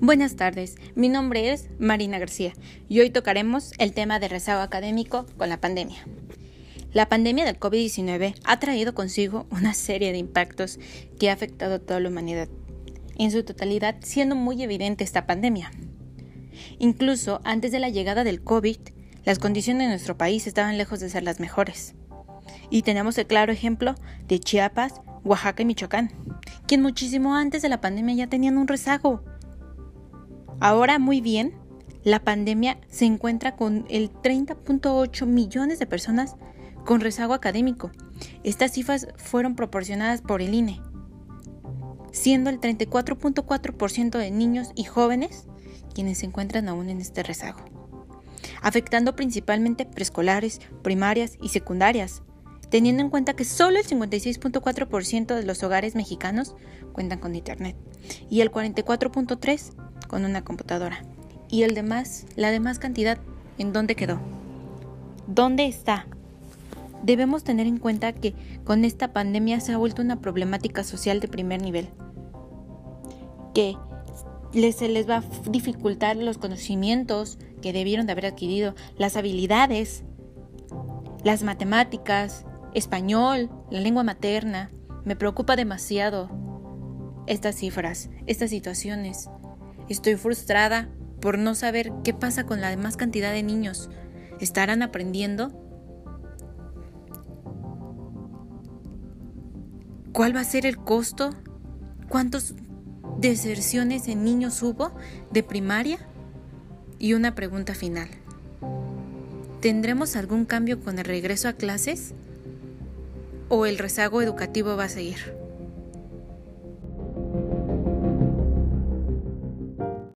Buenas tardes, mi nombre es Marina García y hoy tocaremos el tema de rezago académico con la pandemia. La pandemia del COVID-19 ha traído consigo una serie de impactos que ha afectado a toda la humanidad, en su totalidad siendo muy evidente esta pandemia. Incluso antes de la llegada del COVID, las condiciones de nuestro país estaban lejos de ser las mejores. Y tenemos el claro ejemplo de Chiapas, Oaxaca y Michoacán, quien muchísimo antes de la pandemia ya tenían un rezago. Ahora muy bien, la pandemia se encuentra con el 30.8 millones de personas con rezago académico. Estas cifras fueron proporcionadas por el INE, siendo el 34.4% de niños y jóvenes quienes se encuentran aún en este rezago, afectando principalmente preescolares, primarias y secundarias, teniendo en cuenta que solo el 56.4% de los hogares mexicanos cuentan con Internet y el 44.3% con una computadora. Y el demás, la demás cantidad, ¿en dónde quedó? ¿Dónde está? Debemos tener en cuenta que con esta pandemia se ha vuelto una problemática social de primer nivel, que se les va a dificultar los conocimientos que debieron de haber adquirido, las habilidades, las matemáticas, español, la lengua materna. Me preocupa demasiado estas cifras, estas situaciones. Estoy frustrada por no saber qué pasa con la demás cantidad de niños. ¿Estarán aprendiendo? ¿Cuál va a ser el costo? ¿Cuántas deserciones en niños hubo de primaria? Y una pregunta final. ¿Tendremos algún cambio con el regreso a clases? o el rezago educativo va a seguir.